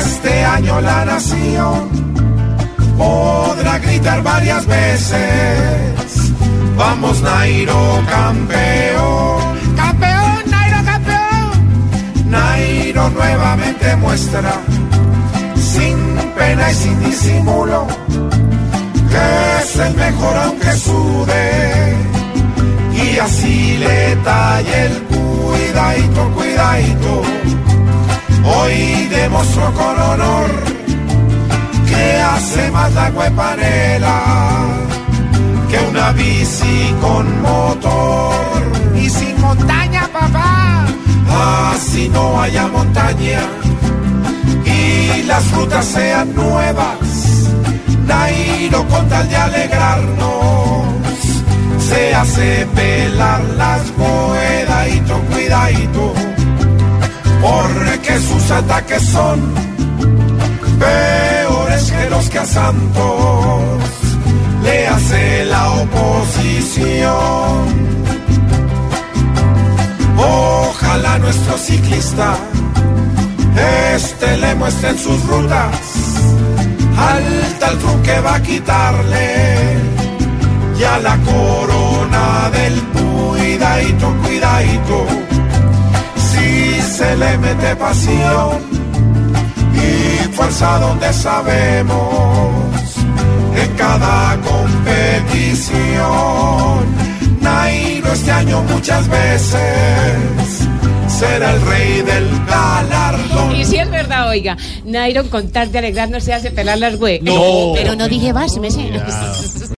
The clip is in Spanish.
Este año la nación podrá gritar varias veces. Vamos, Nairo, campeón. Campeón, Nairo, campeón. Nairo nuevamente muestra, sin pena y sin disimulo, que es el mejor aunque sude y así le talle el cuidadito, cuidadito. Demostró con honor que hace más la huepanela que una bici con motor. Y sin montaña, papá. Así no haya montaña y las rutas sean nuevas. Nairo con tal de alegrarnos se hace pelar las cuidadito, ataques son peores que los que a Santos le hace la oposición. Ojalá nuestro ciclista este le muestre en sus rutas al tal que va a quitarle ya la corona se le mete pasión y fuerza donde sabemos, en cada competición. Nairo este año muchas veces será el rey del galardón. Y si es verdad, oiga, Nairo con tal de alegrarnos se hace pelar las hue. No. Pero no dije más, me sé.